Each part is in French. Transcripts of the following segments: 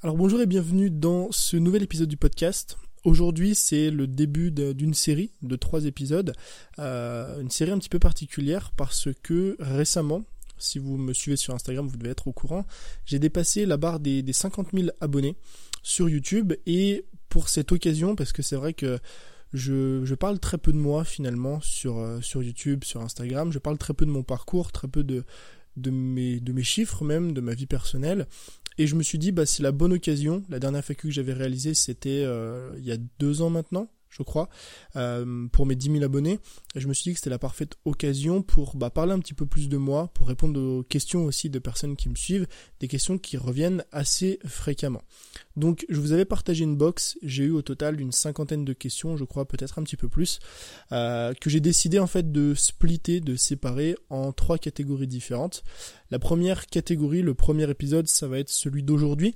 Alors bonjour et bienvenue dans ce nouvel épisode du podcast. Aujourd'hui c'est le début d'une série de trois épisodes, euh, une série un petit peu particulière parce que récemment, si vous me suivez sur Instagram vous devez être au courant, j'ai dépassé la barre des, des 50 000 abonnés sur YouTube et pour cette occasion, parce que c'est vrai que je, parle très peu de moi finalement sur, euh, sur YouTube, sur Instagram, je parle très peu de mon parcours, très peu de mes chiffres même, de ma vie personnelle. Et je me suis dit, bah, c'est la bonne occasion. La dernière FAQ que j'avais réalisée, c'était euh, il y a deux ans maintenant, je crois, euh, pour mes 10 000 abonnés. Je me suis dit que c'était la parfaite occasion pour bah, parler un petit peu plus de moi, pour répondre aux questions aussi de personnes qui me suivent, des questions qui reviennent assez fréquemment. Donc je vous avais partagé une box, j'ai eu au total une cinquantaine de questions, je crois peut-être un petit peu plus, euh, que j'ai décidé en fait de splitter, de séparer en trois catégories différentes. La première catégorie, le premier épisode, ça va être celui d'aujourd'hui.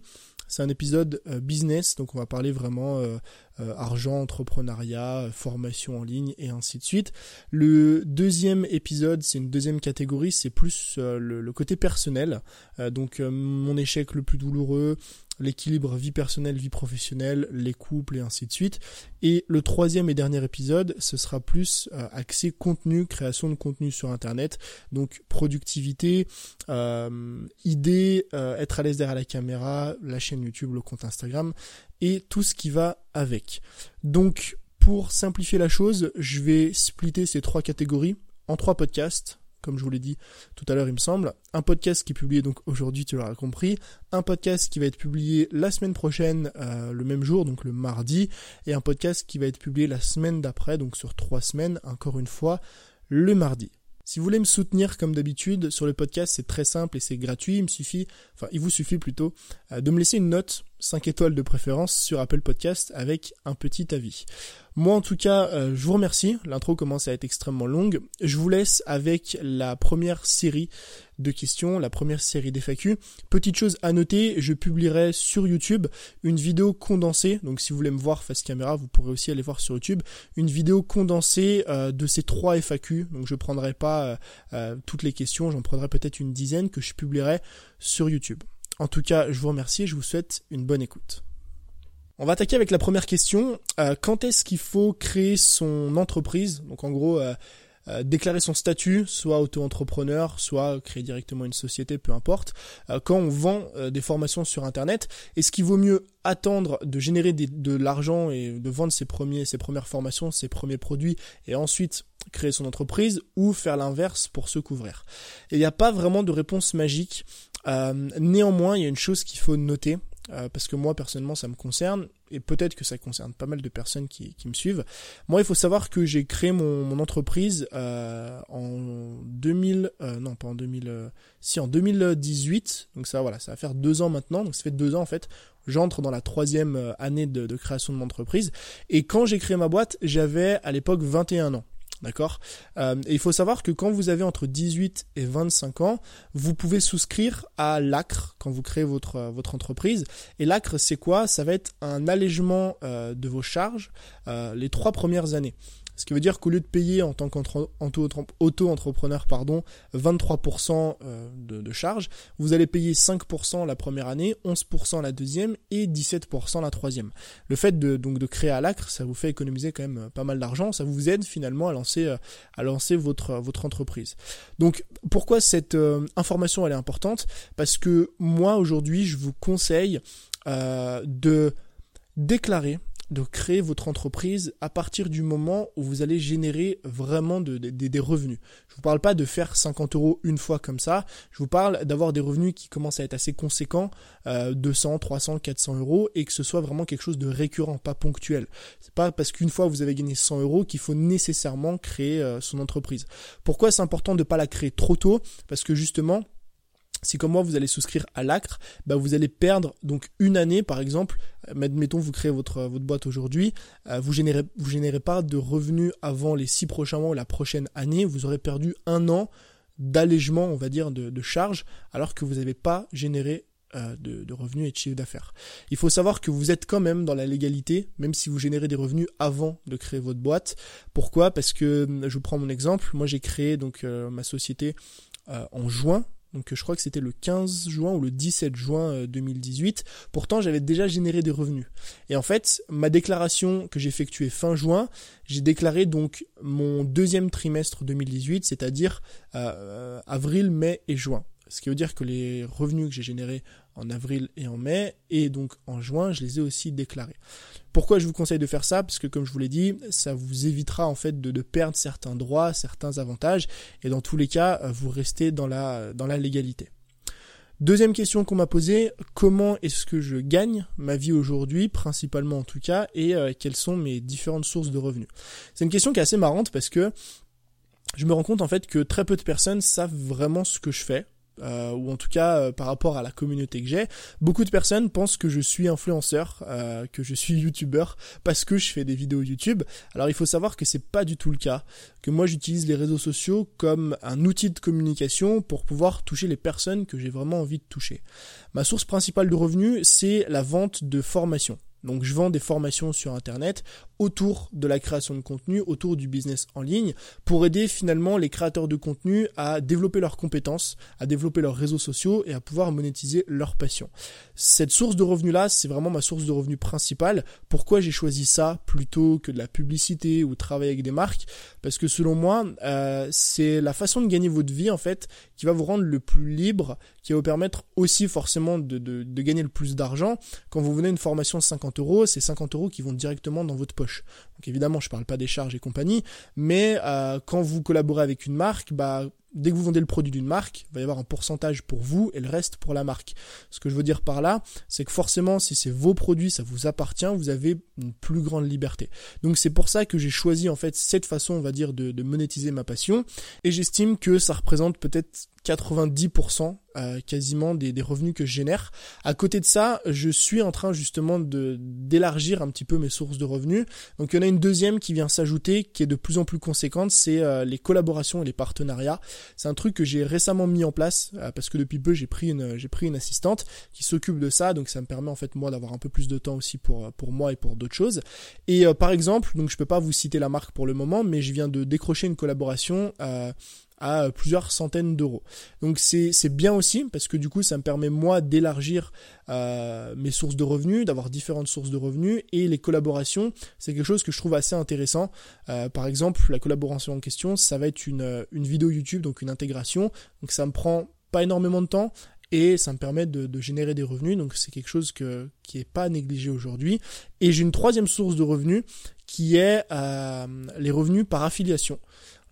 C'est un épisode euh, business, donc on va parler vraiment euh, euh, argent, entrepreneuriat, formation en ligne et ainsi de suite. Le deuxième épisode, c'est une deuxième catégorie, c'est plus le, le, côté personnel, donc mon échec le plus douloureux, l'équilibre vie personnelle, vie professionnelle, les couples et ainsi de suite. Et le troisième et dernier épisode, ce sera plus euh, axé contenu, création de contenu sur Internet, donc productivité, euh, idées, euh, être à l'aise derrière la caméra, la chaîne YouTube, le compte Instagram et tout ce qui va avec. Donc pour simplifier la chose, je vais splitter ces trois catégories en trois podcasts comme je vous l'ai dit tout à l'heure, il me semble. Un podcast qui est publié donc aujourd'hui, tu l'auras compris. Un podcast qui va être publié la semaine prochaine, euh, le même jour, donc le mardi. Et un podcast qui va être publié la semaine d'après, donc sur trois semaines, encore une fois, le mardi. Si vous voulez me soutenir comme d'habitude sur le podcast, c'est très simple et c'est gratuit. Il me suffit, enfin, il vous suffit plutôt euh, de me laisser une note 5 étoiles de préférence sur Apple Podcast avec un petit avis. Moi en tout cas, euh, je vous remercie. L'intro commence à être extrêmement longue. Je vous laisse avec la première série de questions, la première série d'FAQ. Petite chose à noter, je publierai sur YouTube une vidéo condensée. Donc si vous voulez me voir face caméra, vous pourrez aussi aller voir sur YouTube une vidéo condensée euh, de ces trois FAQ. Donc je prendrai pas euh, toutes les questions, j'en prendrai peut-être une dizaine que je publierai sur YouTube. En tout cas, je vous remercie et je vous souhaite une bonne écoute. On va attaquer avec la première question. Euh, quand est-ce qu'il faut créer son entreprise? Donc en gros, euh, euh, déclarer son statut, soit auto-entrepreneur, soit créer directement une société, peu importe. quand on vend des formations sur Internet, est-ce qu'il vaut mieux attendre de générer de l'argent et de vendre ses, premiers, ses premières formations, ses premiers produits, et ensuite créer son entreprise, ou faire l'inverse pour se couvrir? Il n'y a pas vraiment de réponse magique. néanmoins, il y a une chose qu'il faut noter, euh, parce que moi personnellement ça me concerne et peut-être que ça concerne pas mal de personnes qui, me suivent. Moi il faut savoir que j'ai créé mon, entreprise euh, en 2000, euh, non pas en 2000, si en 2018, donc ça voilà, ça va faire deux ans maintenant, donc ça fait deux ans en fait. J'entre dans la troisième année de, de création de mon entreprise et quand j'ai créé ma boîte j'avais à l'époque 21 ans. D'accord? Euh, Et il faut savoir que quand vous avez entre 18 et 25 ans, vous pouvez souscrire à l'ACRE quand vous créez votre, euh, votre entreprise. Et l'ACRE, c'est quoi? Ça va être un allègement euh, de vos charges les trois premières années. Ce qui veut dire qu'au lieu de payer en tant qu'auto-entrepreneur pardon, 23% euh, de, de charges, vous allez payer 5% la première année, 11% la deuxième et 17% la troisième. Le fait de, donc, de créer à l'acre, ça vous fait économiser quand même euh, pas mal d'argent, ça vous aide finalement à lancer, euh, à lancer votre, votre entreprise. Donc pourquoi cette information elle est importante? Parce que moi aujourd'hui je vous conseille de déclarer de créer votre entreprise à partir du moment où vous allez générer vraiment des revenus. Je vous parle pas de faire 50 euros une fois comme ça. Je vous parle d'avoir des revenus qui commencent à être assez conséquents, 200, 300, 400 euros, et que ce soit vraiment quelque chose de récurrent, pas ponctuel. C'est pas parce qu'une fois vous avez gagné 100 euros qu'il faut nécessairement créer euh, son entreprise. Pourquoi c'est important de ne pas la créer trop tôt? Parce que justement, si comme moi vous allez souscrire à l'ACRE, bah vous allez perdre donc une année par exemple. Euh, admettons vous créez votre votre boîte aujourd'hui, euh, vous générez vous générez pas de revenus avant les six prochains mois ou la prochaine année, vous aurez perdu un an d'allègement on va dire de, de charges alors que vous n'avez pas généré euh, de, de, revenus et de chiffre d'affaires. Il faut savoir que vous êtes quand même dans la légalité, même si vous générez des revenus avant de créer votre boîte. Pourquoi? Parce que je vous prends mon exemple. Moi, j'ai créé donc ma société en juin Donc je crois que c'était le 15 juin ou le 17 juin 2018. Pourtant j'avais déjà généré des revenus. Et en fait, ma déclaration que j'ai effectuée fin juin, j'ai déclaré donc mon deuxième trimestre 2018, c'est-à-dire avril, mai et juin. Ce qui veut dire que les revenus que j'ai générés en avril et en mai, et donc en juin, je les ai aussi déclarés. Pourquoi je vous conseille de faire ça? Parce que comme je vous l'ai dit, ça vous évitera en fait de, perdre certains droits, certains avantages, et dans tous les cas, euh, vous restez dans la, dans la légalité. Deuxième question qu'on m'a posée, comment est-ce que je gagne ma vie aujourd'hui, principalement en tout cas, et euh, quelles sont mes différentes sources de revenus? C'est une question qui est assez marrante parce que je me rends compte en fait que très peu de personnes savent vraiment ce que je fais. Euh, ou en tout cas euh, par rapport à la communauté que j'ai, beaucoup de personnes pensent que je suis influenceur, euh, que je suis youtubeur parce que je fais des vidéos YouTube. Alors il faut savoir que c'est pas du tout le cas, que moi j'utilise les réseaux sociaux comme un outil de communication pour pouvoir toucher les personnes que j'ai vraiment envie de toucher. Ma source principale de revenus, c'est la vente de formation. Donc je vends des formations sur Internet autour de la création de contenu, autour du business en ligne, pour aider finalement les créateurs de contenu à développer leurs compétences, à développer leurs réseaux sociaux et à pouvoir monétiser leur passion. Cette source de revenus-là, c'est vraiment ma source de revenus principale. Pourquoi j'ai choisi ça plutôt que de la publicité ou travailler avec des marques? Parce que selon moi, euh, c'est la façon de gagner votre vie en fait qui va vous rendre le plus libre, qui va vous permettre aussi forcément de, de, gagner le plus d'argent. Quand vous venez une formation de 50 euros, c'est 50 euros qui vont directement dans votre poche. English Donc évidemment, je parle pas des charges et compagnie, mais euh, quand vous collaborez avec une marque, bah dès que vous vendez le produit d'une marque, il va y avoir un pourcentage pour vous et le reste pour la marque. Ce que je veux dire par là, c'est que forcément, si c'est vos produits, ça vous appartient, vous avez une plus grande liberté. Donc c'est pour ça que j'ai choisi en fait cette façon, on va dire, de, monétiser ma passion. Et j'estime que ça représente peut-être 90% euh, quasiment des, des, revenus que je génère. À côté de ça, je suis en train justement de d'élargir un petit peu mes sources de revenus. Donc il y en a une deuxième qui vient s'ajouter, qui est de plus en plus conséquente, c'est euh, les collaborations et les partenariats. C'est un truc que j'ai récemment mis en place euh, parce que depuis peu j'ai pris une pris une assistante qui s'occupe de ça, donc ça me permet en fait moi d'avoir un peu plus de temps aussi pour pour moi et pour d'autres choses. Et par exemple, donc je peux pas vous citer la marque pour le moment, mais je viens de décrocher une collaboration à plusieurs centaines d'euros. Donc c'est bien aussi parce que du coup ça me permet moi d'élargir euh, mes sources de revenus, d'avoir différentes sources de revenus et les collaborations c'est quelque chose que je trouve assez intéressant. Euh, par exemple la collaboration en question ça va être une, une vidéo YouTube donc une intégration donc ça me prend pas énormément de temps et ça me permet de, générer des revenus donc c'est quelque chose que, qui est pas négligé aujourd'hui et j'ai une troisième source de revenus qui est euh, les revenus par affiliation.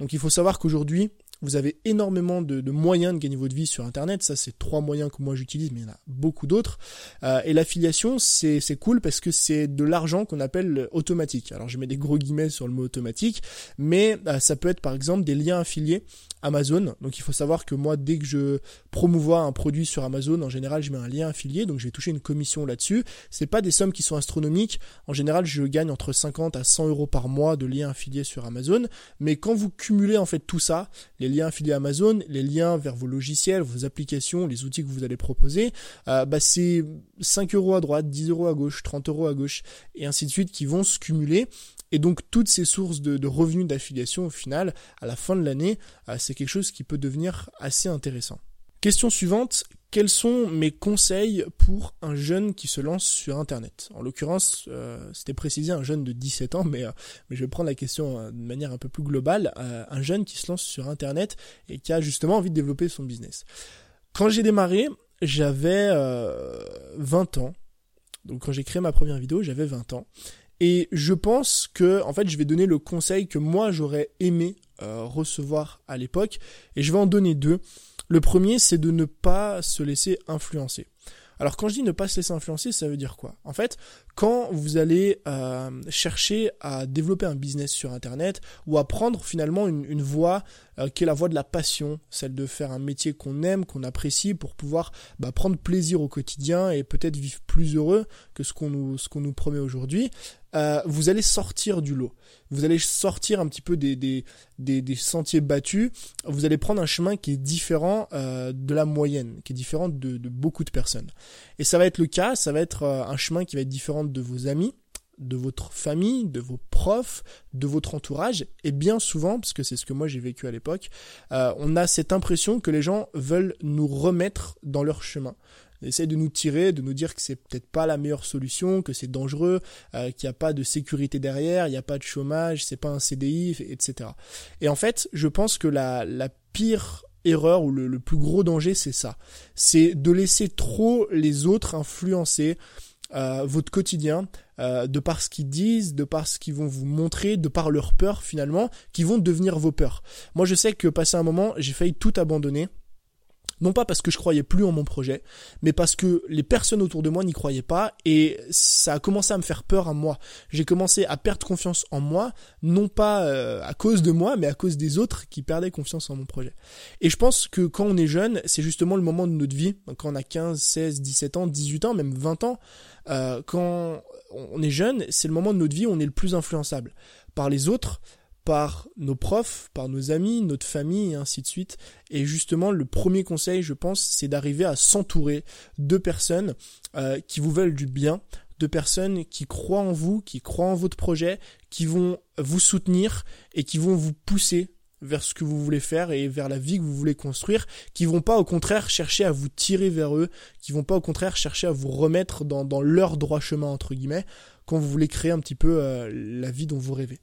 Donc il faut savoir qu'aujourd'hui, vous avez énormément de, moyens de gagner votre vie sur Internet. Ça, c'est trois moyens que moi j'utilise, mais il y en a beaucoup d'autres. Euh, et l'affiliation, c'est cool parce que c'est de l'argent qu'on appelle automatique. Alors, je mets des gros guillemets sur le mot automatique, mais euh, ça peut être par exemple des liens affiliés Amazon. Donc, il faut savoir que moi, dès que je promouvois un produit sur Amazon, en général, je mets un lien affilié, donc je vais toucher une commission là-dessus. C'est pas des sommes qui sont astronomiques. En général, je gagne entre 50 à 100 euros par mois de liens affiliés sur Amazon. Mais quand vous cumulez en fait tout ça, les liens affiliés Amazon, les liens vers vos logiciels, vos applications, les outils que vous allez proposer, euh, bah c'est 5 euros à droite, 10 euros à gauche, 30 euros à gauche, et ainsi de suite qui vont se cumuler. Et donc toutes ces sources de, revenus d'affiliation au final, à la fin de l'année, euh, c'est quelque chose qui peut devenir assez intéressant. Question suivante, quels sont mes conseils pour un jeune qui se lance sur Internet? En l'occurrence, euh, c'était précisé un jeune de 17 ans, mais, euh, mais je vais prendre la question euh, de manière un peu plus globale. un jeune qui se lance sur Internet et qui a justement envie de développer son business. Quand j'ai démarré, j'avais 20 ans. Donc quand j'ai créé ma première vidéo, j'avais 20 ans. Et je pense que, en fait, je vais donner le conseil que moi j'aurais aimé recevoir à l'époque, et je vais en donner deux. Le premier, c'est de ne pas se laisser influencer. Alors quand je dis ne pas se laisser influencer, ça veut dire quoi? En fait, quand vous allez euh, chercher à développer un business sur Internet ou à prendre finalement une, voie euh, qui est la voie de la passion, celle de faire un métier qu'on aime, qu'on apprécie pour pouvoir bah, prendre plaisir au quotidien et peut-être vivre plus heureux que ce qu'on nous, ce qu'on nous promet aujourd'hui, euh, vous allez sortir du lot. Vous allez sortir un petit peu des, des, des, sentiers battus. Vous allez prendre un chemin qui est différent euh, de la moyenne, qui est différent de, de, beaucoup de personnes. Et ça va être le cas, ça va être euh, un chemin qui va être différent de vos amis, de votre famille, de vos profs, de votre entourage, et bien souvent, parce que c'est ce que moi j'ai vécu à l'époque, euh, on a cette impression que les gens veulent nous remettre dans leur chemin. Ils essayent de nous tirer, de nous dire que c'est peut-être pas la meilleure solution, que c'est dangereux, euh, qu'il n'y a pas de sécurité derrière, il n'y a pas de chômage, c'est pas un CDI, etc. Et en fait, je pense que la, la pire erreur ou le, plus gros danger, c'est ça. C'est de laisser trop les autres influencer euh, votre quotidien, euh, de par ce qu'ils disent, de par ce qu'ils vont vous montrer, de par leurs peurs finalement, qui vont devenir vos peurs. Moi je sais que passé un moment, j'ai failli tout abandonner non pas parce que je croyais plus en mon projet, mais parce que les personnes autour de moi n'y croyaient pas et ça a commencé à me faire peur à moi. J'ai commencé à perdre confiance en moi, non pas euh, à cause de moi, mais à cause des autres qui perdaient confiance en mon projet. Et je pense que quand on est jeune, c'est justement le moment de notre vie, quand on a 15, 16, 17 ans, 18 ans, même 20 ans, euh, quand on est jeune, c'est le moment de notre vie où on est le plus influençable par les autres, par nos profs, par nos amis, notre famille et ainsi de suite. Et justement, le premier conseil, je pense, c'est d'arriver à s'entourer de personnes euh, qui vous veulent du bien, de personnes qui croient en vous, qui croient en votre projet, qui vont vous soutenir et qui vont vous pousser vers ce que vous voulez faire et vers la vie que vous voulez construire, qui vont pas au contraire chercher à vous tirer vers eux, qui vont pas au contraire chercher à vous remettre dans, leur droit chemin entre guillemets, quand vous voulez créer un petit peu euh, la vie dont vous rêvez.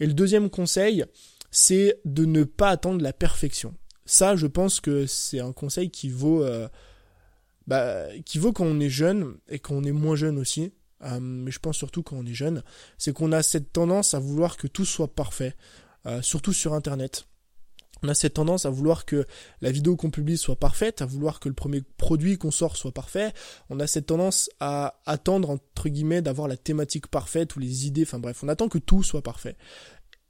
Et le deuxième conseil, c'est de ne pas attendre la perfection. Ça, je pense que c'est un conseil qui vaut, euh, bah, qui vaut quand on est jeune et quand on est moins jeune aussi. Euh, mais je pense surtout quand on est jeune, c'est qu'on a cette tendance à vouloir que tout soit parfait, euh, surtout sur Internet. On a cette tendance à vouloir que la vidéo qu'on publie soit parfaite, à vouloir que le premier produit qu'on sort soit parfait. On a cette tendance à attendre, entre guillemets, d'avoir la thématique parfaite ou les idées, enfin bref, on attend que tout soit parfait.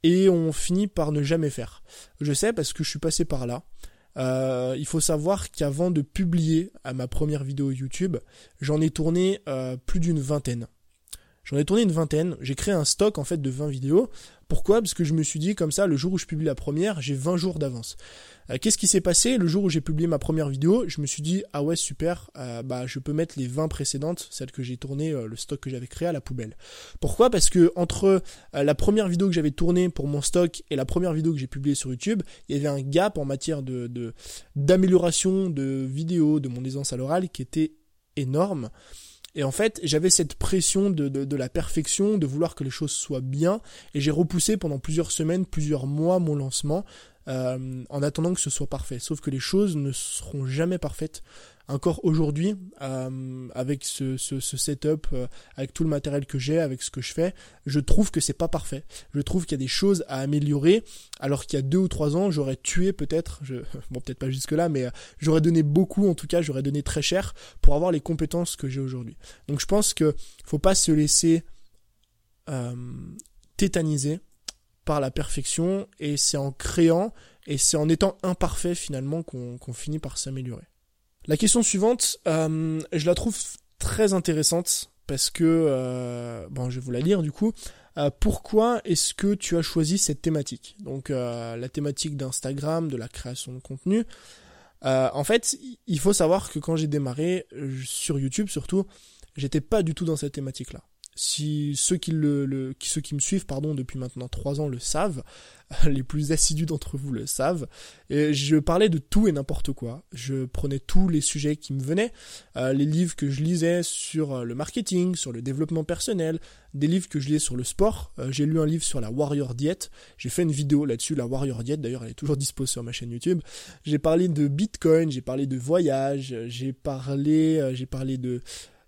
Et on finit par ne jamais faire. Je sais parce que je suis passé par là. Euh, il faut savoir qu'avant de publier à ma première vidéo YouTube, j'en ai tourné euh, plus d'une vingtaine. J'en ai tourné une vingtaine, j'ai créé un stock en fait de 20 vidéos. Pourquoi? Parce que je me suis dit comme ça, le jour où je publie la première, j'ai 20 jours d'avance. Euh, qu'est-ce qui s'est passé? Le jour où j'ai publié ma première vidéo, je me suis dit ah ouais super, euh, bah je peux mettre les 20 précédentes, celles que j'ai tournées, euh, le stock que j'avais créé à la poubelle. Pourquoi? Parce que entre la première vidéo que j'avais tournée pour mon stock et la première vidéo que j'ai publiée sur YouTube, il y avait un gap en matière de d'amélioration de, de vidéos, de mon aisance à l'oral qui était énorme. Et en fait, j'avais cette pression de, la perfection, de vouloir que les choses soient bien, et j'ai repoussé pendant plusieurs semaines, plusieurs mois mon lancement, euh, en attendant que ce soit parfait. Sauf que les choses ne seront jamais parfaites. Encore aujourd'hui, euh, avec ce, setup, euh, avec tout le matériel que j'ai, avec ce que je fais, je trouve que c'est pas parfait. Je trouve qu'il y a des choses à améliorer, alors qu'il y a deux ou trois ans, j'aurais tué peut-être, je, bon peut-être pas jusque là, mais euh, j'aurais donné beaucoup, en tout cas, j'aurais donné très cher pour avoir les compétences que j'ai aujourd'hui. Donc je pense que faut pas se laisser euh, tétaniser par la perfection et c'est en créant et c'est en étant imparfait finalement qu'on finit par s'améliorer. La question suivante, euh, je la trouve très intéressante parce que, euh, bon, je vais vous la lire du coup. Euh, pourquoi est-ce que tu as choisi cette thématique? Donc la thématique d'Instagram, de la création de contenu. en fait, il faut savoir que quand j'ai démarré sur YouTube surtout, j'étais pas du tout dans cette thématique-là si ceux qui me suivent pardon depuis maintenant trois ans le savent, les plus assidus d'entre vous le savent. Et je parlais de tout et n'importe quoi. Je prenais tous les sujets qui me venaient, euh, les livres que je lisais sur euh, le marketing, sur le développement personnel, des livres que je lisais sur le sport. Euh, j'ai lu un livre sur la Warrior Diet. J'ai fait une vidéo là-dessus, la Warrior Diet. D'ailleurs, elle est toujours dispo sur ma chaîne YouTube. J'ai parlé de Bitcoin, j'ai parlé de voyage, j'ai parlé, j'ai parlé de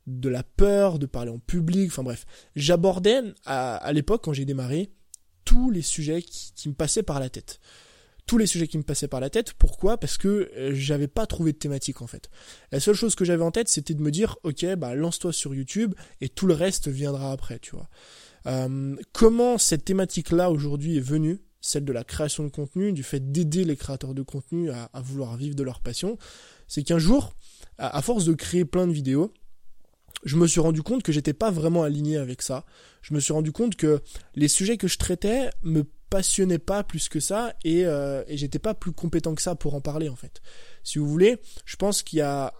de la peur, de parler en public, enfin bref. J'abordais à, l'époque, quand j'ai démarré, tous les sujets qui, me passaient par la tête. Tous les sujets qui me passaient par la tête. Pourquoi? Parce que euh, j'avais pas trouvé de thématique en fait. La seule chose que j'avais en tête, c'était de me dire, ok, bah lance-toi sur YouTube et tout le reste viendra après, tu vois. Euh, comment cette thématique-là aujourd'hui est venue? Celle de la création de contenu, du fait d'aider les créateurs de contenu à, vouloir vivre de leur passion, c'est qu'un jour, à, force de créer plein de vidéos, je me suis rendu compte que j'étais pas vraiment aligné avec ça. Je me suis rendu compte que les sujets que je traitais me passionnaient pas plus que ça et, euh, et j'étais pas plus compétent que ça pour en parler en fait. Si vous voulez, je pense qu'il y a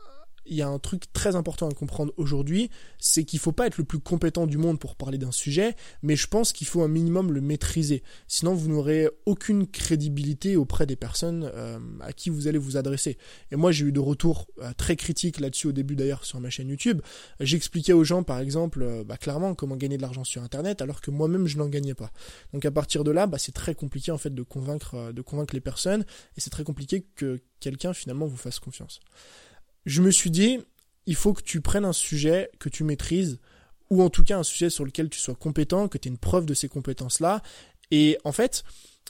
il y a un truc très important à comprendre aujourd'hui, c'est qu'il faut pas être le plus compétent du monde pour parler d'un sujet, mais je pense qu'il faut un minimum le maîtriser. Sinon, vous n'aurez aucune crédibilité auprès des personnes euh, à qui vous allez vous adresser. Et moi, j'ai eu de retours euh, très critiques là-dessus au début d'ailleurs sur ma chaîne YouTube. J'expliquais aux gens, par exemple, euh, bah, clairement comment gagner de l'argent sur Internet, alors que moi-même je n'en gagnais pas. Donc à partir de là, bah, c'est très compliqué en fait de convaincre, de convaincre les personnes, et c'est très compliqué que quelqu'un finalement vous fasse confiance je me suis dit, il faut que tu prennes un sujet que tu maîtrises, ou en tout cas un sujet sur lequel tu sois compétent, que tu aies une preuve de ces compétences-là. Et en fait,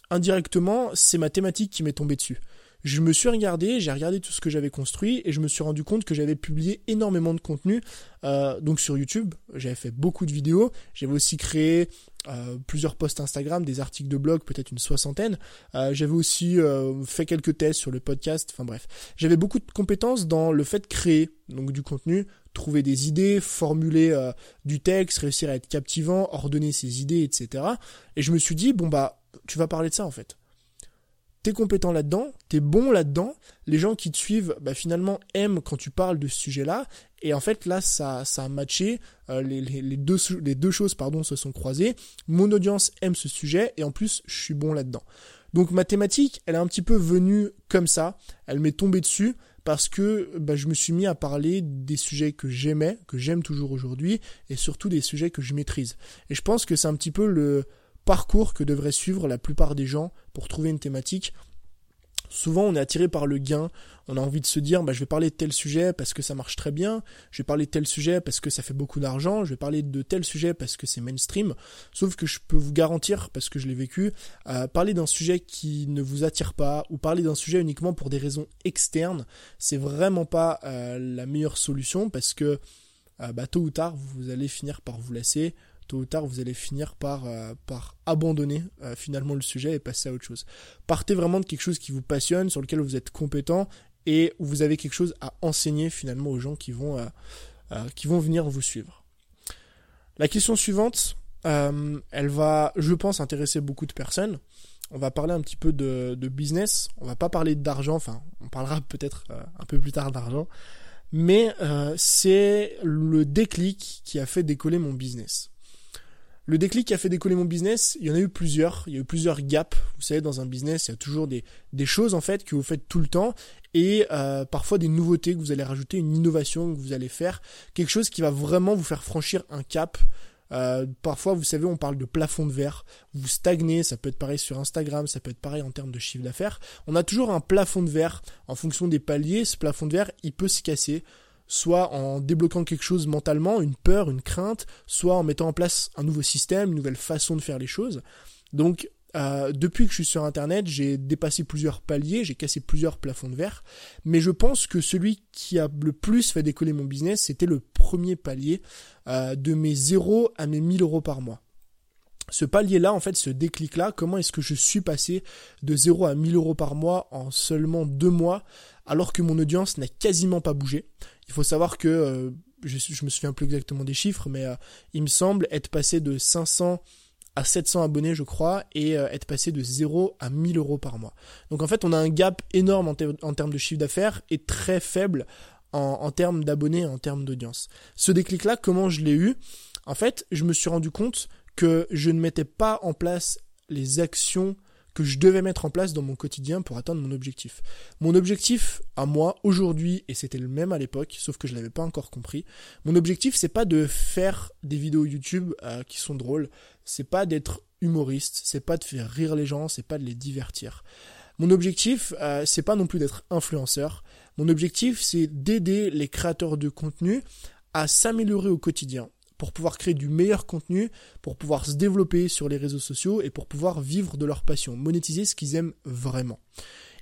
indirectement, c'est ma thématique qui m'est tombée dessus. Je me suis regardé, j'ai regardé tout ce que j'avais construit et je me suis rendu compte que j'avais publié énormément de contenu. Euh, donc sur YouTube, j'avais fait beaucoup de vidéos. J'avais aussi créé euh, plusieurs posts Instagram, des articles de blog, peut-être une soixantaine. Euh, j'avais aussi euh, fait quelques tests sur le podcast. Enfin bref, j'avais beaucoup de compétences dans le fait de créer donc du contenu, trouver des idées, formuler du texte, réussir à être captivant, ordonner ses idées, etc. Et je me suis dit bon bah tu vas parler de ça en fait t'es compétent là-dedans, t'es bon là-dedans, les gens qui te suivent bah, finalement aiment quand tu parles de ce sujet-là, et en fait là ça, ça a matché, euh, les, deux, les deux choses pardon, se sont croisées, mon audience aime ce sujet, et en plus je suis bon là-dedans. Donc ma thématique, elle est un petit peu venue comme ça, elle m'est tombée dessus, parce que bah, je me suis mis à parler des sujets que j'aimais, que j'aime toujours aujourd'hui, et surtout des sujets que je maîtrise. Et je pense que c'est un petit peu le parcours que devraient suivre la plupart des gens pour trouver une thématique. Souvent, on est attiré par le gain. On a envie de se dire, bah, je vais parler de tel sujet parce que ça marche très bien. Je vais parler de tel sujet parce que ça fait beaucoup d'argent. Je vais parler de tel sujet parce que c'est mainstream. Sauf que je peux vous garantir, parce que je l'ai vécu, euh, parler d'un sujet qui ne vous attire pas ou parler d'un sujet uniquement pour des raisons externes, c'est vraiment pas euh, la meilleure solution parce que euh, bah, tôt ou tard, vous allez finir par vous lasser tôt ou tard, vous allez finir par, euh, abandonner euh, finalement le sujet et passer à autre chose. Partez vraiment de quelque chose qui vous passionne, sur lequel vous êtes compétent et où vous avez quelque chose à enseigner finalement aux gens qui vont, euh, venir vous suivre. La question suivante, elle va, je pense, intéresser beaucoup de personnes. On va parler un petit peu de, de business. On va pas parler d'argent, enfin, on parlera peut-être un peu plus tard d'argent mais c'est le déclic qui a fait décoller mon business. Le déclic qui a fait décoller mon business, il y en a eu plusieurs. Il y a eu plusieurs gaps. Vous savez, dans un business, il y a toujours des, choses en fait que vous faites tout le temps et euh, parfois des nouveautés que vous allez rajouter, une innovation que vous allez faire, quelque chose qui va vraiment vous faire franchir un cap. Euh, parfois, vous savez, on parle de plafond de verre. Vous stagnez, ça peut être pareil sur Instagram, ça peut être pareil en termes de chiffre d'affaires. On a toujours un plafond de verre en fonction des paliers. Ce plafond de verre, il peut se casser soit en débloquant quelque chose mentalement, une peur, une crainte, soit en mettant en place un nouveau système, une nouvelle façon de faire les choses. Donc euh, depuis que je suis sur Internet, j'ai dépassé plusieurs paliers, j'ai cassé plusieurs plafonds de verre, mais je pense que celui qui a le plus fait décoller mon business, c'était le premier palier euh, de mes 0 à mes 1000 euros par mois. Ce palier-là, en fait, ce déclic-là, comment est-ce que je suis passé de 0 à 1000 euros par mois en seulement deux mois, alors que mon audience n'a quasiment pas bougé il faut savoir que, euh, je, je me souviens plus exactement des chiffres, mais euh, il me semble être passé de 500 à 700 abonnés, je crois, et euh, être passé de 0 à 1000 euros par mois. Donc en fait, on a un gap énorme en, termes de chiffre d'affaires et très faible en, en termes d'abonnés, en termes d'audience. Ce déclic-là, comment je l'ai eu? En fait, je me suis rendu compte que je ne mettais pas en place les actions que je devais mettre en place dans mon quotidien pour atteindre mon objectif. Mon objectif à moi aujourd'hui, et c'était le même à l'époque, sauf que je l'avais pas encore compris, mon objectif c'est pas de faire des vidéos YouTube euh, qui sont drôles, c'est pas d'être humoriste, c'est pas de faire rire les gens, c'est pas de les divertir. Mon objectif, euh, c'est pas non plus d'être influenceur. Mon objectif, c'est d'aider les créateurs de contenu à s'améliorer au quotidien, pour pouvoir créer du meilleur contenu, pour pouvoir se développer sur les réseaux sociaux et pour pouvoir vivre de leur passion, monétiser ce qu'ils aiment vraiment.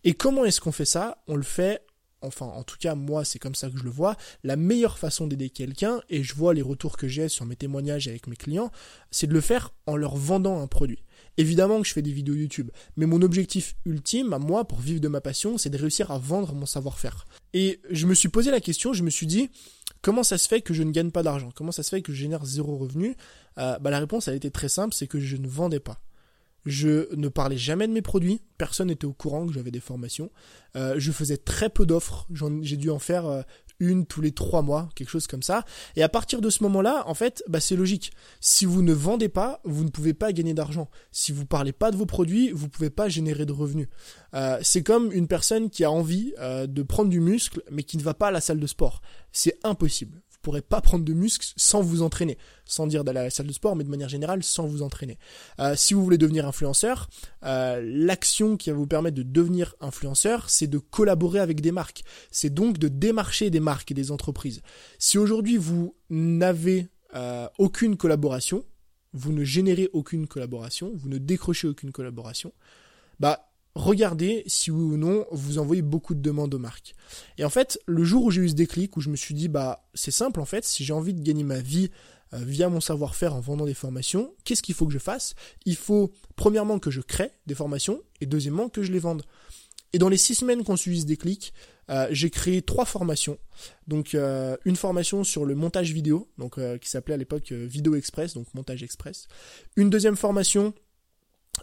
Et comment est-ce qu'on fait ça? On le fait enfin en tout cas moi c'est comme ça que je le vois, la meilleure façon d'aider quelqu'un, et je vois les retours que j'ai sur mes témoignages avec mes clients, c'est de le faire en leur vendant un produit. Évidemment que je fais des vidéos YouTube, mais mon objectif ultime à moi pour vivre de ma passion, c'est de réussir à vendre mon savoir-faire. Et je me suis posé la question, je me suis dit, Comment ça se fait que je ne gagne pas d'argent? Comment ça se fait que je génère zéro revenu? Euh, bah, La réponse a été très simple, c'est que je ne vendais pas. Je ne parlais jamais de mes produits, personne n'était au courant que j'avais des formations. Euh, je faisais très peu d'offres, j'ai dû en faire euh, une tous les trois mois, quelque chose comme ça. Et à partir de ce moment-là, en fait, bah, c'est logique. Si vous ne vendez pas, vous ne pouvez pas gagner d'argent. Si vous parlez pas de vos produits, vous pouvez pas générer de revenus. Euh, c'est comme une personne qui a envie de prendre du muscle, mais qui ne va pas à la salle de sport. C'est impossible pourrez pas prendre de muscles sans vous entraîner, sans dire d'aller à la salle de sport, mais de manière générale sans vous entraîner. Euh, si vous voulez devenir influenceur, euh, l'action qui va vous permettre de devenir influenceur, c'est de collaborer avec des marques. C'est donc de démarcher des marques et des entreprises. Si aujourd'hui vous n'avez euh, aucune collaboration, vous ne générez aucune collaboration, vous ne décrochez aucune collaboration, bah regardez si oui ou non vous envoyez beaucoup de demandes aux marques. Et en fait, le jour où j'ai eu ce déclic, où je me suis dit, bah c'est simple en fait, si j'ai envie de gagner ma vie euh, via mon savoir-faire en vendant des formations, qu'est-ce qu'il faut que je fasse? Il faut premièrement que je crée des formations et deuxièmement que je les vende. Et dans les six semaines qu'on suivi ce déclic, euh, j'ai créé trois formations. Donc euh, une formation sur le montage vidéo, donc qui s'appelait à l'époque Vidéo Express, donc montage express. Une deuxième formation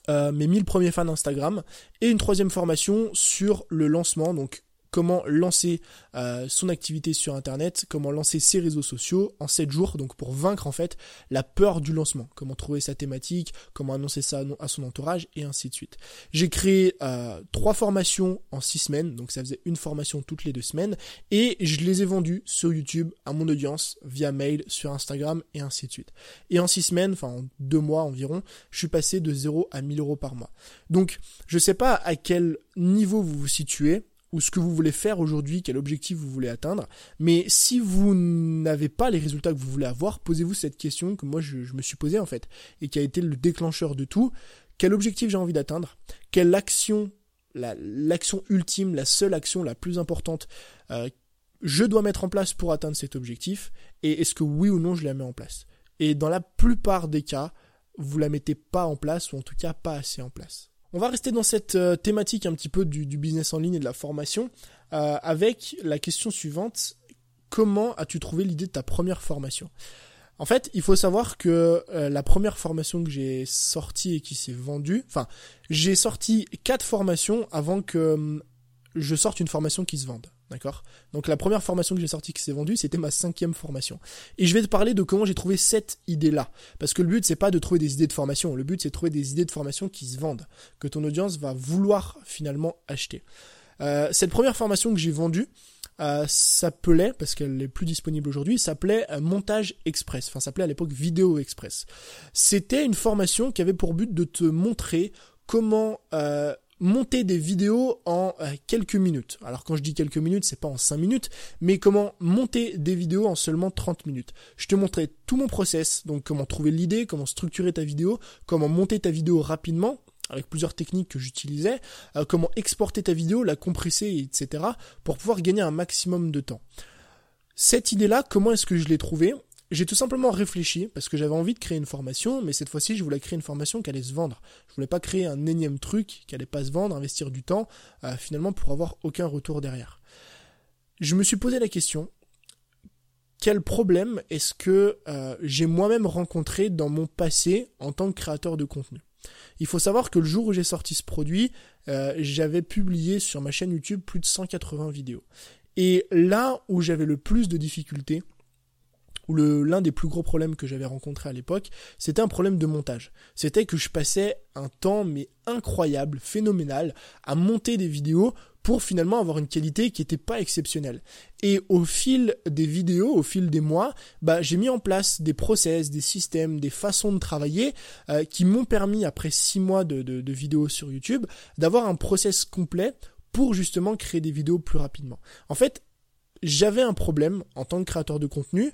mes 1000 premiers fans Instagram et une troisième formation sur le lancement, donc comment lancer euh, son activité sur internet, comment lancer ses réseaux sociaux en 7 jours, donc pour vaincre en fait la peur du lancement, comment trouver sa thématique, comment annoncer ça à son entourage et ainsi de suite. J'ai créé euh, trois formations en 6 semaines, donc ça faisait une formation toutes les deux semaines et je les ai vendues sur YouTube à mon audience via mail, sur Instagram et ainsi de suite. Et en 6 semaines, enfin en 2 mois environ, je suis passé de 0 à 1000 euros par mois. Donc je sais pas à quel niveau vous vous situez, ou ce que vous voulez faire aujourd'hui, quel objectif vous voulez atteindre. Mais si vous n'avez pas les résultats que vous voulez avoir, posez-vous cette question que moi je, me suis posée en fait, et qui a été le déclencheur de tout. Quel objectif j'ai envie d'atteindre? Quelle action, l'action ultime, la seule action la plus importante euh, je dois mettre en place pour atteindre cet objectif? Et est-ce que oui ou non je la mets en place? Et dans la plupart des cas, vous la mettez pas en place, ou en tout cas pas assez en place. On va rester dans cette euh, thématique un petit peu du, business en ligne et de la formation euh, avec la question suivante. Comment as-tu trouvé l'idée de ta première formation? En fait, il faut savoir que euh, la première formation que j'ai sortie et qui s'est vendue, enfin, j'ai sorti quatre formations avant que hum, je sorte une formation qui se vende. D'accord? Donc la première formation que j'ai sortie qui s'est vendue, c'était ma cinquième formation. Et je vais te parler de comment j'ai trouvé cette idée-là. Parce que le but, c'est pas de trouver des idées de formation. Le but, c'est de trouver des idées de formation qui se vendent, que ton audience va vouloir finalement acheter. Euh, cette première formation que j'ai vendue euh, s'appelait, parce qu'elle est plus disponible aujourd'hui, s'appelait euh, Montage Express. Enfin, s'appelait à l'époque Vidéo Express. C'était une formation qui avait pour but de te montrer comment euh, monter des vidéos en euh, quelques minutes. Alors quand je dis quelques minutes, c'est pas en 5 minutes, mais comment monter des vidéos en seulement 30 minutes. Je te montrais tout mon process, donc comment trouver l'idée, comment structurer ta vidéo, comment monter ta vidéo rapidement avec plusieurs techniques que j'utilisais, euh, comment exporter ta vidéo, la compresser, etc., pour pouvoir gagner un maximum de temps. Cette idée-là, comment est-ce que je l'ai trouvée? J'ai tout simplement réfléchi parce que j'avais envie de créer une formation, mais cette fois-ci, je voulais créer une formation qui allait se vendre. Je voulais pas créer un énième truc qui allait pas se vendre, investir du temps, euh, finalement pour avoir aucun retour derrière. Je me suis posé la question quel problème est-ce que euh, j'ai moi-même rencontré dans mon passé en tant que créateur de contenu? Il faut savoir que le jour où j'ai sorti ce produit, euh, j'avais publié sur ma chaîne YouTube plus de 180 vidéos. Et là où j'avais le plus de difficultés, où l'un des plus gros problèmes que j'avais rencontré à l'époque, c'était un problème de montage. C'était que je passais un temps mais incroyable, phénoménal, à monter des vidéos pour finalement avoir une qualité qui n'était pas exceptionnelle. Et au fil des vidéos, au fil des mois, bah, j'ai mis en place des process, des systèmes, des façons de travailler euh, qui m'ont permis, après six mois de, de vidéos sur YouTube, d'avoir un process complet pour justement créer des vidéos plus rapidement. En fait, j'avais un problème en tant que créateur de contenu,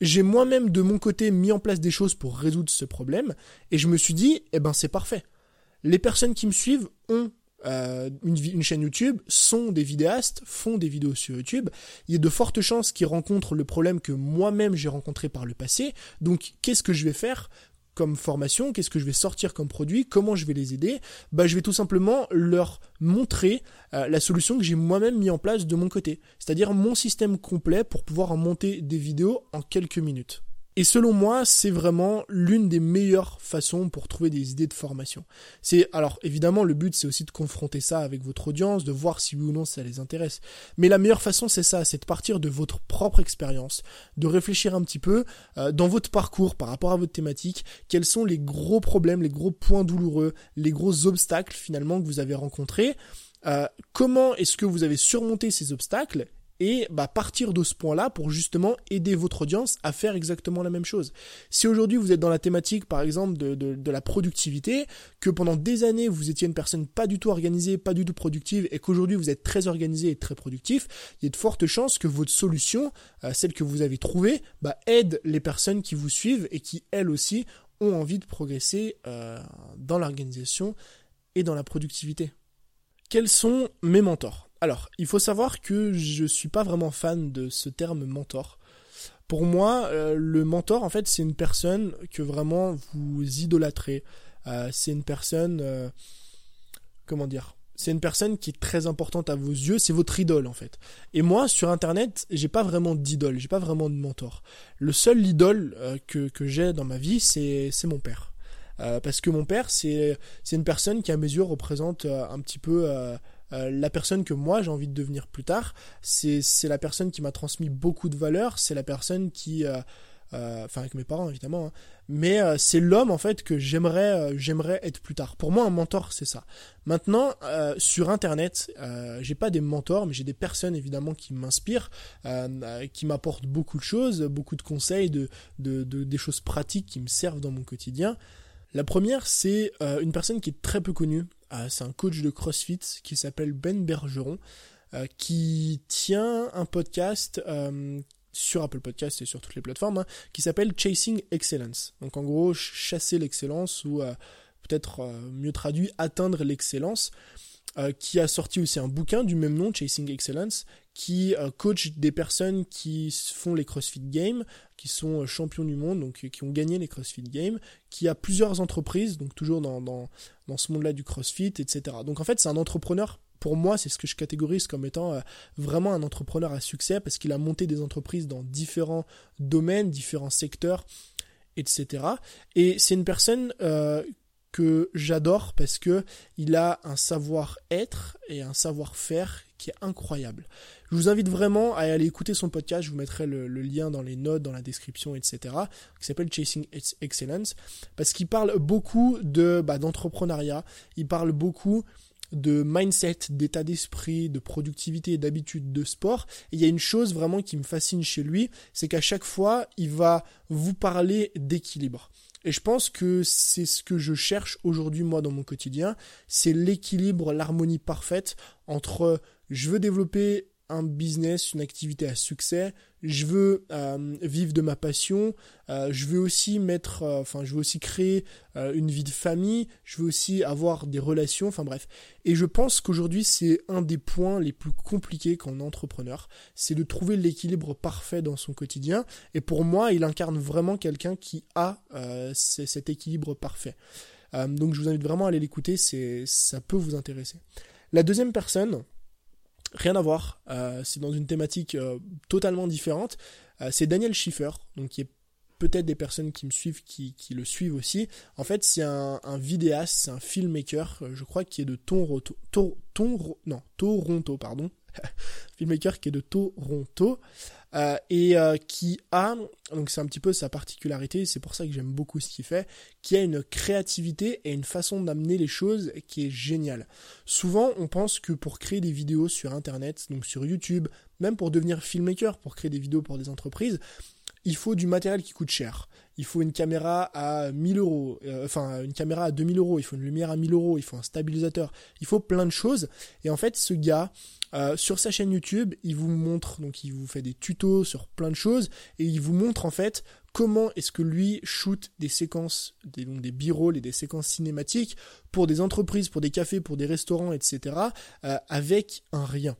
j'ai moi-même de mon côté mis en place des choses pour résoudre ce problème et je me suis dit, eh ben c'est parfait. Les personnes qui me suivent ont euh, une, une, chaîne YouTube, sont des vidéastes, font des vidéos sur YouTube. Il y a de fortes chances qu'ils rencontrent le problème que moi-même j'ai rencontré par le passé. Donc qu'est-ce que je vais faire? Comme formation, qu'est-ce que je vais sortir comme produit, comment je vais les aider, bah je vais tout simplement leur montrer euh, la solution que j'ai moi-même mis en place de mon côté, c'est-à-dire mon système complet pour pouvoir monter des vidéos en quelques minutes. Et selon moi, c'est vraiment l'une des meilleures façons pour trouver des idées de formation. C'est alors évidemment le but c'est aussi de confronter ça avec votre audience, de voir si oui ou non ça les intéresse. Mais la meilleure façon c'est ça, c'est de partir de votre propre expérience, de réfléchir un petit peu euh, dans votre parcours par rapport à votre thématique, quels sont les gros problèmes, les gros points douloureux, les gros obstacles finalement que vous avez rencontrés. Euh, comment est-ce que vous avez surmonté ces obstacles et bah, partir de ce point-là pour justement aider votre audience à faire exactement la même chose. Si aujourd'hui vous êtes dans la thématique par exemple de, la productivité, que pendant des années vous étiez une personne pas du tout organisée, pas du tout productive et qu'aujourd'hui vous êtes très organisé et très productif, il y a de fortes chances que votre solution, euh, celle que vous avez trouvée, bah, aide les personnes qui vous suivent et qui elles aussi ont envie de progresser euh, dans l'organisation et dans la productivité. Quels sont mes mentors? Alors, il faut savoir que je suis pas vraiment fan de ce terme mentor. Pour moi, euh, le mentor, en fait, c'est une personne que vraiment vous idolâtrez. Euh, c'est une personne, euh, comment dire, c'est une personne qui est très importante à vos yeux. C'est votre idole, en fait. Et moi, sur Internet, j'ai pas vraiment d'idole, j'ai pas vraiment de mentor. Le seul idole que, que j'ai dans ma vie, c'est mon père. parce que mon père, c'est c'est une personne qui à mes yeux représente un petit peu euh, la personne que moi j'ai envie de devenir plus tard, c'est la personne qui m'a transmis beaucoup de valeurs, c'est la personne qui... Euh, euh, enfin avec mes parents évidemment, hein, mais c'est l'homme en fait que j'aimerais j'aimerais être plus tard. Pour moi un mentor c'est ça. Maintenant sur internet, j'ai pas des mentors, mais j'ai des personnes évidemment qui m'inspirent, qui m'apportent beaucoup de choses, beaucoup de conseils, de, de, des choses pratiques qui me servent dans mon quotidien. La première, c'est une personne qui est très peu connue, c'est un coach de CrossFit qui s'appelle Ben Bergeron, euh, qui tient un podcast euh, sur Apple Podcast et sur toutes les plateformes, hein, qui s'appelle Chasing Excellence. Donc en gros, chasser l'excellence ou peut-être mieux traduit, atteindre l'excellence. Qui a sorti aussi un bouquin du même nom, Chasing Excellence, qui coach des personnes qui font les CrossFit Games, qui sont champions du monde, donc qui ont gagné les CrossFit Games, qui a plusieurs entreprises, donc toujours dans, dans, dans ce monde-là du CrossFit, etc. Donc en fait, c'est un entrepreneur. Pour moi, c'est ce que je catégorise comme étant euh, vraiment un entrepreneur à succès parce qu'il a monté des entreprises dans différents domaines, différents secteurs, etc. Et c'est une personne euh, que j'adore parce que il a un savoir-être et un savoir-faire qui est incroyable. Je vous invite vraiment à aller écouter son podcast, je vous mettrai le, lien dans les notes, dans la description, etc. qui s'appelle Chasing Excellence, parce qu'il parle beaucoup de bah, d'entrepreneuriat, il parle beaucoup de mindset, d'état d'esprit, de productivité d'habitude de sport. Et il y a une chose vraiment qui me fascine chez lui, c'est qu'à chaque fois, il va vous parler d'équilibre. Et je pense que c'est ce que je cherche aujourd'hui moi dans mon quotidien, c'est l'équilibre, l'harmonie parfaite entre je veux développer un business, une activité à succès, je veux euh, vivre de ma passion, euh, je veux aussi mettre, euh, enfin je veux aussi créer une vie de famille, je veux aussi avoir des relations, enfin bref. Et je pense qu'aujourd'hui c'est un des points les plus compliqués quand on est entrepreneur, c'est de trouver l'équilibre parfait dans son quotidien. Et pour moi, il incarne vraiment quelqu'un qui a cet équilibre parfait. donc je vous invite vraiment à aller l'écouter, c'est ça peut vous intéresser. La deuxième personne, rien à voir. Euh, c'est dans une thématique euh, totalement différente. Euh, c'est Daniel Schiffer, donc qui est peut-être des personnes qui me suivent, qui, le suivent aussi. En fait, c'est un, vidéaste, c'est un filmmaker, je crois, qui est de Toronto, non, Toronto, pardon. filmmaker qui est de Toronto. Euh, et euh, qui a, donc c'est un petit peu sa particularité, c'est pour ça que j'aime beaucoup ce qu'il fait, qui a une créativité et une façon d'amener les choses qui est géniale. Souvent, on pense que pour créer des vidéos sur Internet, donc sur YouTube, même pour devenir filmmaker, pour créer des vidéos pour des entreprises, il faut du matériel qui coûte cher. Il faut une caméra à 1000 euros, euh, enfin une caméra à 2000 euros, il faut une lumière à 1000 euros, il faut un stabilisateur, il faut plein de choses. Et en fait, ce gars, euh, sur sa chaîne YouTube, il vous montre, donc il vous fait des tutos sur plein de choses, et il vous montre en fait comment est-ce que lui shoot des séquences, des, donc des b-rolls et des séquences cinématiques pour des entreprises, pour des cafés, pour des restaurants, etc., euh, avec un rien.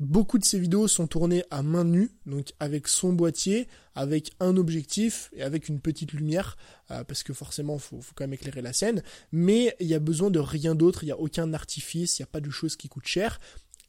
Beaucoup de ces vidéos sont tournées à main nue, donc avec son boîtier, avec un objectif et avec une petite lumière, euh, parce que forcément, faut, quand même éclairer la scène. Mais il y a besoin de rien d'autre, il n'y a aucun artifice, il n'y a pas de choses qui coûtent cher.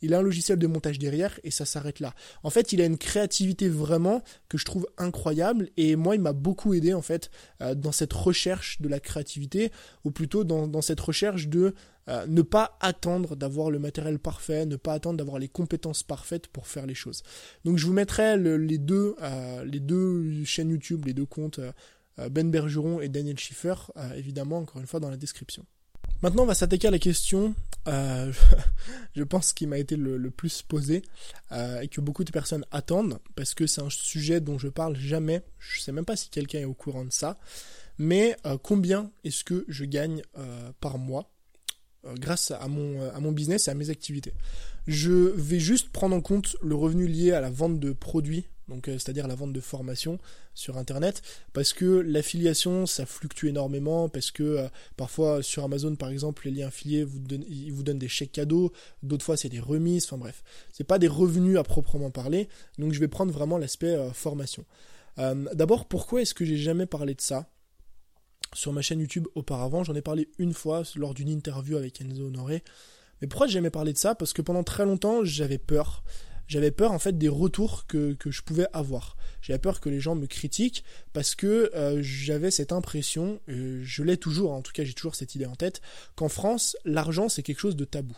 Il a un logiciel de montage derrière et ça s'arrête là. En fait, il a une créativité vraiment que je trouve incroyable et moi, il m'a beaucoup aidé en fait euh, dans cette recherche de la créativité ou plutôt dans, cette recherche de euh, ne pas attendre d'avoir le matériel parfait, ne pas attendre d'avoir les compétences parfaites pour faire les choses. Donc je vous mettrai les, deux, euh, les deux chaînes YouTube, les deux comptes, Ben Bergeron et Daniel Schiffer, évidemment, encore une fois, dans la description. Maintenant, on va s'attaquer à la question, je pense, qui m'a été le, plus posée et que beaucoup de personnes attendent, parce que c'est un sujet dont je parle jamais. Je sais même pas si quelqu'un est au courant de ça. Mais combien est-ce que je gagne par mois euh, grâce à mon, euh, à mon business et à mes activités? Je vais juste prendre en compte le revenu lié à la vente de produits, donc euh, c'est-à-dire la vente de formation sur internet, parce que l'affiliation ça fluctue énormément, parce que parfois sur Amazon par exemple les liens affiliés vous donnent, ils vous donnent des chèques cadeaux, d'autres fois c'est des remises, enfin bref, c'est pas des revenus à proprement parler, donc je vais prendre vraiment l'aspect formation. D'abord pourquoi est-ce que j'ai jamais parlé de ça sur ma chaîne YouTube auparavant? J'en ai parlé une fois lors d'une interview avec Enzo Honoré. Mais pourquoi j'ai jamais parlé de ça? Parce que pendant très longtemps, j'avais peur. J'avais peur en fait des retours que, je pouvais avoir. J'avais peur que les gens me critiquent parce que euh, j'avais cette impression, je l'ai toujours, en tout cas j'ai toujours cette idée en tête, qu'en France, l'argent c'est quelque chose de tabou.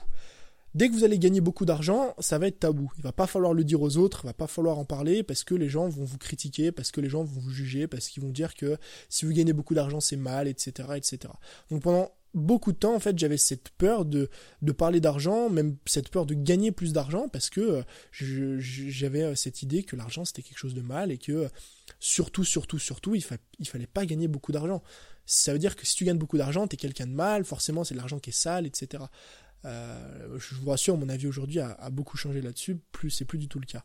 Dès que vous allez gagner beaucoup d'argent, ça va être tabou. Il va pas falloir le dire aux autres, il va pas falloir en parler parce que les gens vont vous critiquer, parce que les gens vont vous juger, parce qu'ils vont dire que si vous gagnez beaucoup d'argent, c'est mal, etc., etc. Donc pendant beaucoup de temps, en fait, j'avais cette peur de, parler d'argent, même cette peur de gagner plus d'argent, parce que j'avais euh, cette idée que l'argent c'était quelque chose de mal et que surtout, surtout, surtout, il, fa fallait pas gagner beaucoup d'argent. Ça veut dire que si tu gagnes beaucoup d'argent, tu es quelqu'un de mal, forcément c'est de l'argent qui est sale, etc. Euh, je vous rassure, mon avis aujourd'hui a, beaucoup changé là-dessus, plus c'est plus du tout le cas.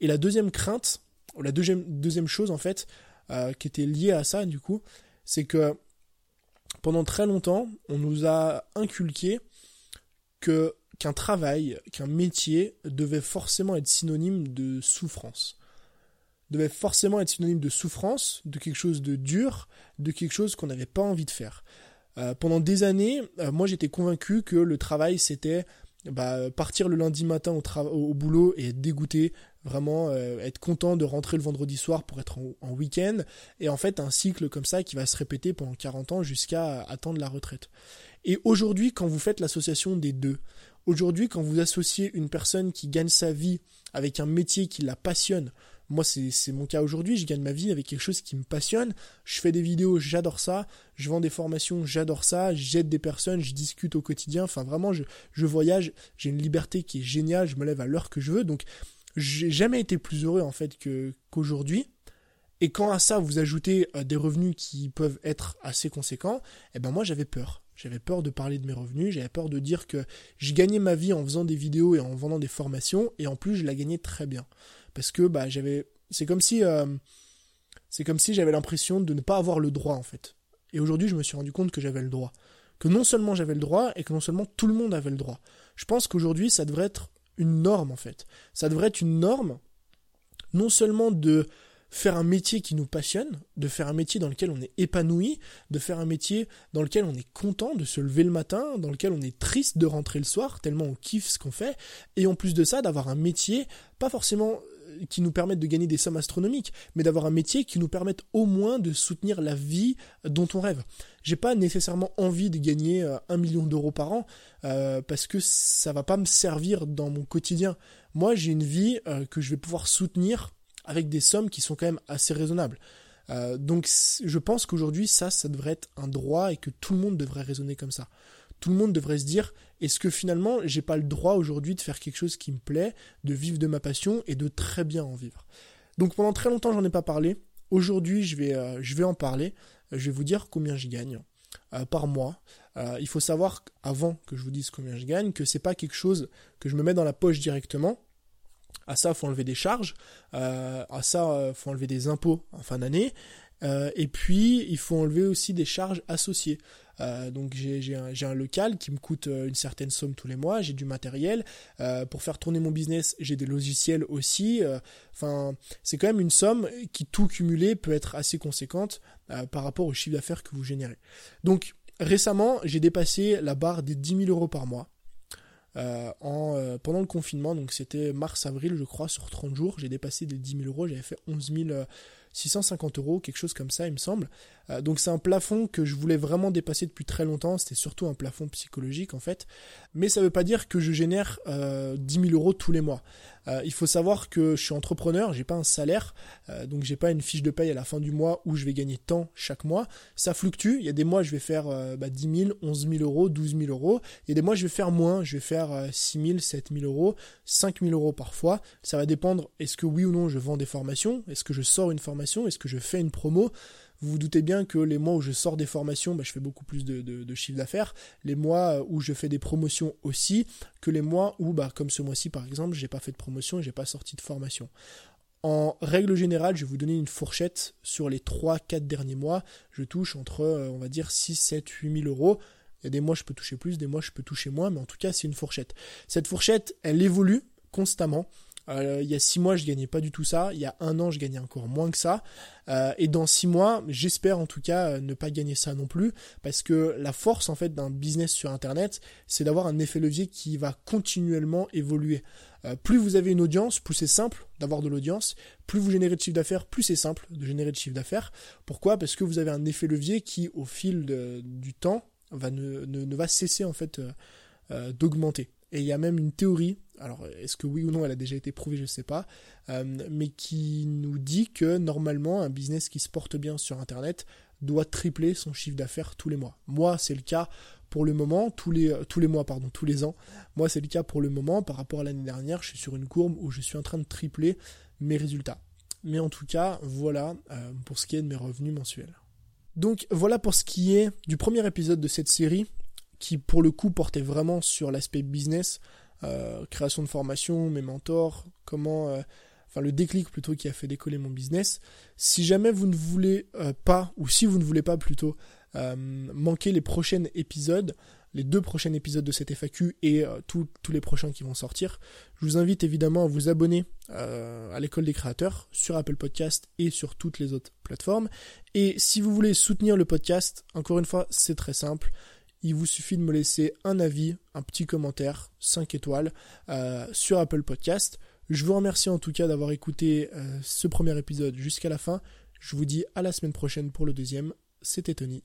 Et la deuxième crainte, la deuxième, deuxième chose en fait, euh, qui était liée à ça du coup, c'est que pendant très longtemps, on nous a inculqué qu'un travail, qu'un métier devait forcément être synonyme de souffrance. Devait forcément être synonyme de souffrance, de quelque chose de dur, de quelque chose qu'on n'avait pas envie de faire. Euh, pendant des années, euh, moi j'étais convaincu que le travail c'était bah, partir le lundi matin au, boulot et être dégoûté, vraiment euh, être content de rentrer le vendredi soir pour être en, en week-end, et en fait un cycle comme ça qui va se répéter pendant 40 ans jusqu'à attendre la retraite. Et aujourd'hui, quand vous faites l'association des deux, aujourd'hui quand vous associez une personne qui gagne sa vie avec un métier qui la passionne, moi, c'est mon cas aujourd'hui. Je gagne ma vie avec quelque chose qui me passionne. Je fais des vidéos, j'adore ça. Je vends des formations, j'adore ça. J'aide des personnes, je discute au quotidien. Enfin, vraiment, je, voyage. J'ai une liberté qui est géniale. Je me lève à l'heure que je veux. Donc, j'ai jamais été plus heureux, en fait, qu'aujourd'hui. et quand à ça, vous ajoutez euh, des revenus qui peuvent être assez conséquents, eh ben moi, j'avais peur. J'avais peur de parler de mes revenus, j'avais peur de dire que je gagnais ma vie en faisant des vidéos et en vendant des formations, et en plus je la gagnais très bien parce que bah j'avais c'est comme si euh, c'est comme si j'avais l'impression de ne pas avoir le droit en fait. Et aujourd'hui, je me suis rendu compte que j'avais le droit. Que non seulement j'avais le droit et que non seulement tout le monde avait le droit. Je pense qu'aujourd'hui, ça devrait être une norme en fait. Ça devrait être une norme non seulement de faire un métier qui nous passionne, de faire un métier dans lequel on est épanoui, de faire un métier dans lequel on est content de se lever le matin, dans lequel on est triste de rentrer le soir, tellement on kiffe ce qu'on fait, et en plus de ça, d'avoir un métier, pas forcément qui nous permettent de gagner des sommes astronomiques, mais d'avoir un métier qui nous permette au moins de soutenir la vie dont on rêve. J'ai pas nécessairement envie de gagner euh, un million d'euros par an euh, parce que ça va pas me servir dans mon quotidien. Moi, j'ai une vie euh, que je vais pouvoir soutenir avec des sommes qui sont quand même assez raisonnables. donc, je pense qu'aujourd'hui, ça, ça devrait être un droit et que tout le monde devrait raisonner comme ça tout le monde devrait se dire est-ce que finalement j'ai pas le droit aujourd'hui de faire quelque chose qui me plaît, de vivre de ma passion et de très bien en vivre? Donc pendant très longtemps j'en ai pas parlé. Aujourd'hui je vais euh, je vais en parler. Je vais vous dire combien je gagne euh, par mois. Euh, il faut savoir avant que je vous dise combien je gagne que c'est pas quelque chose que je me mets dans la poche directement. À ça, faut enlever des charges. à ça, faut enlever des impôts en fin d'année. Et puis, il faut enlever aussi des charges associées. Euh, donc j'ai un, local qui me coûte euh, une certaine somme tous les mois, j'ai du matériel. Euh, pour faire tourner mon business, j'ai des logiciels aussi. Enfin, c'est quand même une somme qui tout cumulé peut être assez conséquente par rapport au chiffre d'affaires que vous générez. Donc récemment, j'ai dépassé la barre des 10 000 euros par mois. en, pendant le confinement, donc c'était mars-avril je crois, sur 30 jours, j'ai dépassé les 10 000 euros, j'avais fait 11 650 euros, quelque chose comme ça il me semble. donc c'est un plafond que je voulais vraiment dépasser depuis très longtemps, c'était surtout un plafond psychologique en fait, mais ça ne veut pas dire que je génère 10 000 euros tous les mois. Euh, il faut savoir que je suis entrepreneur, j'ai pas un salaire, euh, donc j'ai pas une fiche de paye à la fin du mois où je vais gagner tant chaque mois. Ça fluctue. Il y a des mois je vais faire euh, bah, 10 000, 11 000 euros, 12 000 euros. Il y a des mois je vais faire moins, je vais faire 6 000, 7 000 euros, 5 000 euros parfois. Ça va dépendre. Est-ce que oui ou non je vends des formations? Est-ce que je sors une formation? Est-ce que je fais une promo? Vous vous doutez bien que les mois où je sors des formations, bah, je fais beaucoup plus de, chiffre d'affaires. Les mois euh, où je fais des promotions aussi, que les mois où, bah, comme ce mois-ci par exemple, j'ai pas fait de promotion et j'ai pas sorti de formation. En règle générale, je vais vous donner une fourchette sur les 3-4 derniers mois. Je touche entre, euh, on va dire, 6, 7, 8 000 euros. Il y a des mois je peux toucher plus, des mois je peux toucher moins, mais en tout cas c'est une fourchette. Cette fourchette, elle évolue constamment. Euh, il y a six mois, je gagnais pas du tout ça. Il y a un an, je gagnais encore moins que ça. Euh, et dans six mois, j'espère en tout cas euh, ne pas gagner ça non plus, parce que la force en fait d'un business sur Internet, c'est d'avoir un effet levier qui va continuellement évoluer. plus vous avez une audience, plus c'est simple d'avoir de l'audience. Plus vous générez de chiffre d'affaires, plus c'est simple de générer de chiffre d'affaires. Pourquoi? Parce que vous avez un effet levier qui, au fil du temps, ne, ne, va cesser en fait d'augmenter. Et il y a même une théorie, alors est-ce que oui ou non elle a déjà été prouvée, je ne sais pas, euh, mais qui nous dit que normalement un business qui se porte bien sur Internet doit tripler son chiffre d'affaires tous les mois. Moi, c'est le cas pour le moment, tous les, tous les mois, pardon, tous les ans. Moi, c'est le cas pour le moment. Par rapport à l'année dernière, je suis sur une courbe où je suis en train de tripler mes résultats. Mais en tout cas, voilà euh, pour ce qui est de mes revenus mensuels. Donc voilà pour ce qui est du premier épisode de cette série qui pour le coup portait vraiment sur l'aspect business, euh, création de formation, mes mentors, comment, euh, enfin le déclic plutôt qui a fait décoller mon business. Si jamais vous ne voulez euh, pas, ou si vous ne voulez pas plutôt manquer les prochains épisodes, les deux prochains épisodes de cette FAQ et tous les prochains qui vont sortir, je vous invite évidemment à vous abonner à l'école des créateurs sur Apple Podcast et sur toutes les autres plateformes. Et si vous voulez soutenir le podcast, encore une fois, c'est très simple il vous suffit de me laisser un avis, un petit commentaire, 5 étoiles, euh, sur Apple Podcast. Je vous remercie en tout cas d'avoir écouté euh, ce premier épisode jusqu'à la fin. Je vous dis à la semaine prochaine pour le deuxième. C'était Tony.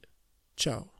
Ciao